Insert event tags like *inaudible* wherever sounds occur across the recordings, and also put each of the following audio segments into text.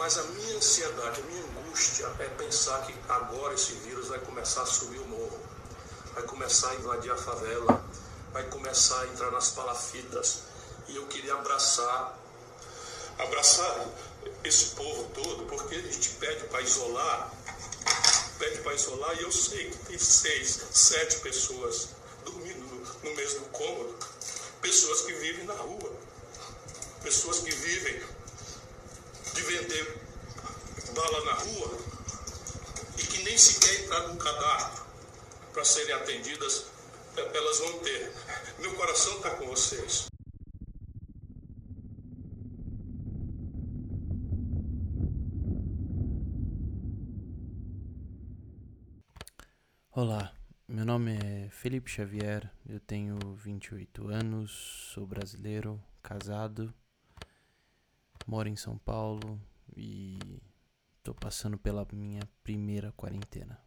Mas a minha ansiedade, a minha angústia é pensar que agora esse vírus vai começar a subir o morro, vai começar a invadir a favela, vai começar a entrar nas palafitas. E eu queria abraçar, abraçar esse povo todo, porque a gente pede para isolar, pede para isolar, e eu sei que tem seis, sete pessoas dormindo no mesmo cômodo, pessoas que vivem na rua, pessoas que vivem de vender bala na rua e que nem sequer entraram no cadastro para serem atendidas, elas vão ter. Meu coração está com vocês. Olá, meu nome é Felipe Xavier, eu tenho 28 anos, sou brasileiro, casado, moro em São Paulo e tô passando pela minha primeira quarentena.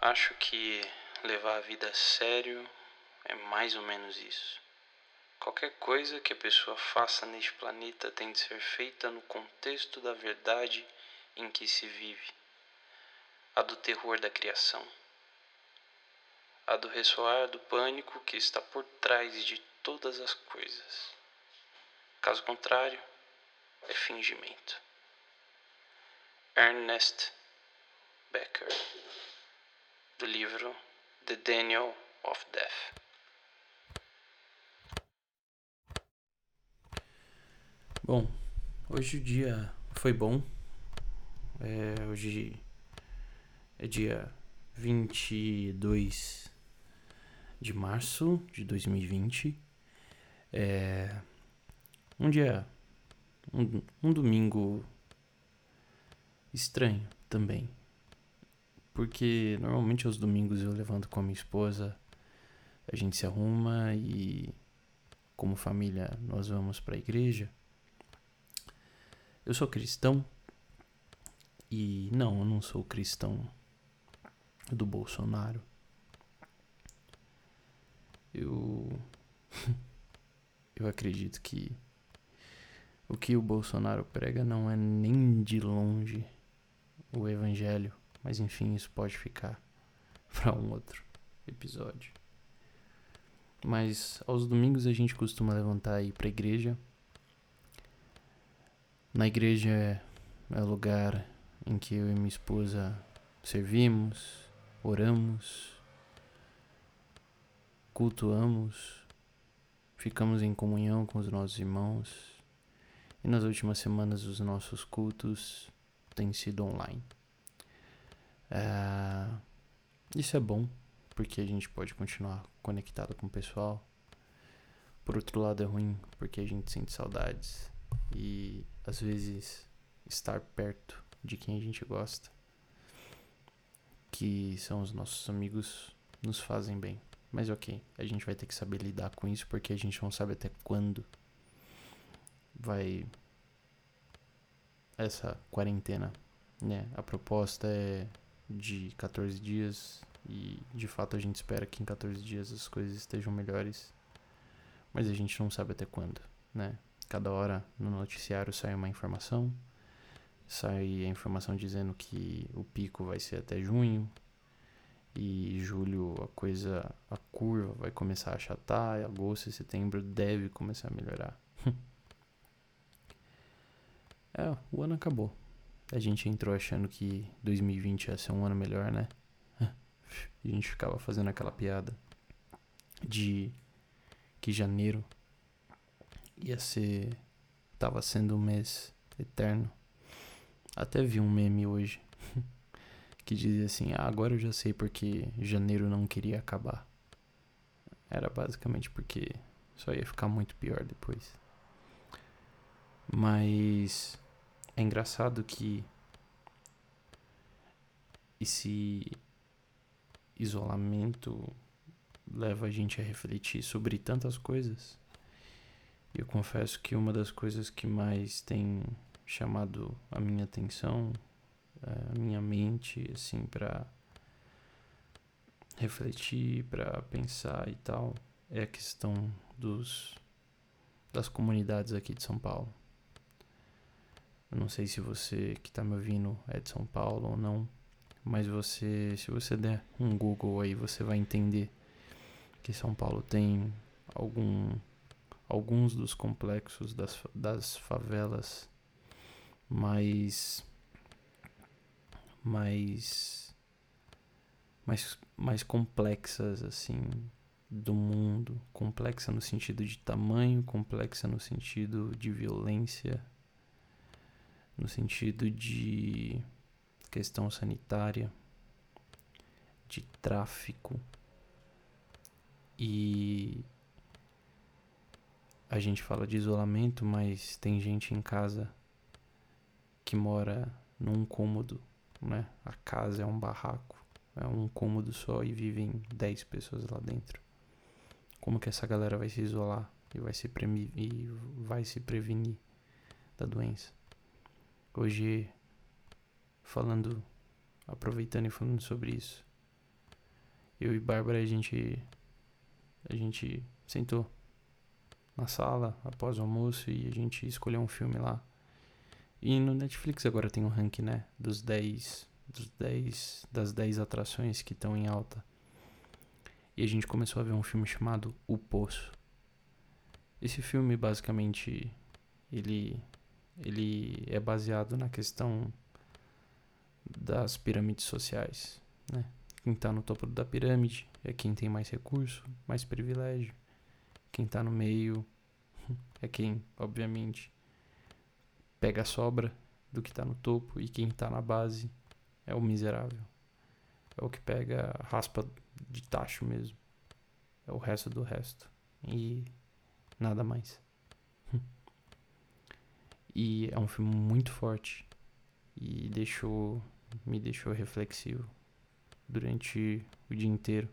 Acho que levar a vida a sério é mais ou menos isso. Qualquer coisa que a pessoa faça neste planeta tem de ser feita no contexto da verdade em que se vive, a do terror da criação, a do ressoar do pânico que está por trás de todas as coisas. Caso contrário, é fingimento. Ernest Becker, do livro The Daniel of Death. Bom, hoje o dia foi bom. É, hoje é dia 22 de março de 2020. É um dia. Um, um domingo estranho também. Porque normalmente aos domingos eu levanto com a minha esposa, a gente se arruma e, como família, nós vamos para a igreja. Eu sou cristão e não, eu não sou cristão do Bolsonaro. Eu *laughs* eu acredito que o que o Bolsonaro prega não é nem de longe o evangelho, mas enfim, isso pode ficar *laughs* para um outro episódio. Mas aos domingos a gente costuma levantar e ir para a igreja na igreja é o lugar em que eu e minha esposa servimos, oramos, cultuamos, ficamos em comunhão com os nossos irmãos. E nas últimas semanas os nossos cultos têm sido online. É... Isso é bom, porque a gente pode continuar conectado com o pessoal. Por outro lado, é ruim, porque a gente sente saudades. E às vezes estar perto de quem a gente gosta, que são os nossos amigos, nos fazem bem. Mas ok, a gente vai ter que saber lidar com isso porque a gente não sabe até quando vai essa quarentena, né? A proposta é de 14 dias e de fato a gente espera que em 14 dias as coisas estejam melhores, mas a gente não sabe até quando, né? Cada hora no noticiário sai uma informação. Sai a informação dizendo que o pico vai ser até junho. E julho a coisa, a curva vai começar a achatar. E agosto e setembro deve começar a melhorar. *laughs* é, o ano acabou. A gente entrou achando que 2020 ia ser um ano melhor, né? *laughs* a gente ficava fazendo aquela piada de que janeiro ia ser. Tava sendo um mês eterno. Até vi um meme hoje que dizia assim: ah, agora eu já sei porque janeiro não queria acabar. Era basicamente porque só ia ficar muito pior depois. Mas é engraçado que esse isolamento leva a gente a refletir sobre tantas coisas eu confesso que uma das coisas que mais tem chamado a minha atenção, a minha mente, assim, para refletir, para pensar e tal, é a questão dos das comunidades aqui de São Paulo. Eu não sei se você que está me ouvindo é de São Paulo ou não, mas você, se você der um Google aí, você vai entender que São Paulo tem algum, alguns dos complexos das, das favelas mais mais mais mais complexas assim do mundo, complexa no sentido de tamanho, complexa no sentido de violência, no sentido de questão sanitária, de tráfico. E a gente fala de isolamento, mas tem gente em casa que mora num cômodo, né? A casa é um barraco, é um cômodo só e vivem 10 pessoas lá dentro. Como que essa galera vai se isolar e vai se, e vai se prevenir da doença? Hoje, falando, aproveitando e falando sobre isso, eu e Bárbara a gente a gente sentou na sala após o almoço e a gente escolheu um filme lá. E no Netflix agora tem um ranking, né, dos 10 dos 10 das 10 atrações que estão em alta. E a gente começou a ver um filme chamado O Poço. Esse filme basicamente ele ele é baseado na questão das pirâmides sociais, né? Quem está no topo da pirâmide é quem tem mais recurso, mais privilégio. Quem está no meio *laughs* é quem, obviamente, pega a sobra do que está no topo e quem está na base é o miserável. É o que pega a raspa de tacho mesmo. É o resto do resto. E nada mais. *laughs* E é um filme muito forte e deixou me deixou reflexivo durante o dia inteiro.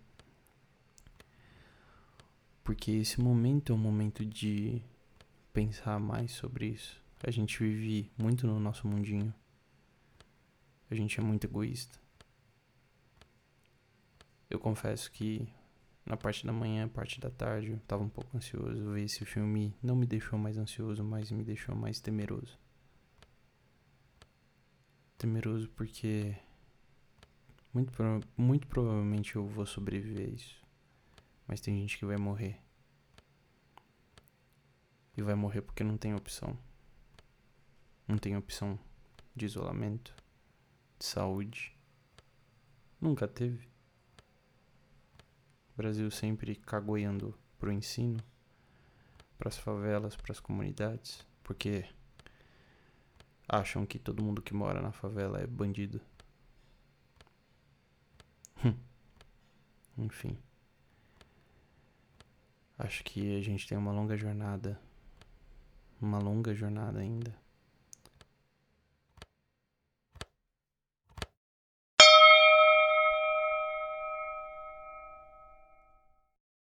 Porque esse momento é um momento de pensar mais sobre isso. A gente vive muito no nosso mundinho. A gente é muito egoísta. Eu confesso que na parte da manhã, parte da tarde, eu tava um pouco ansioso. Ver esse filme não me deixou mais ansioso, mas me deixou mais temeroso. Temeroso porque muito, muito provavelmente eu vou sobreviver a isso. Mas tem gente que vai morrer. E vai morrer porque não tem opção. Não tem opção de isolamento, de saúde. Nunca teve. O Brasil sempre cagoiando pro ensino, pras favelas, pras comunidades, porque acham que todo mundo que mora na favela é bandido. Hum. Enfim. Acho que a gente tem uma longa jornada. Uma longa jornada ainda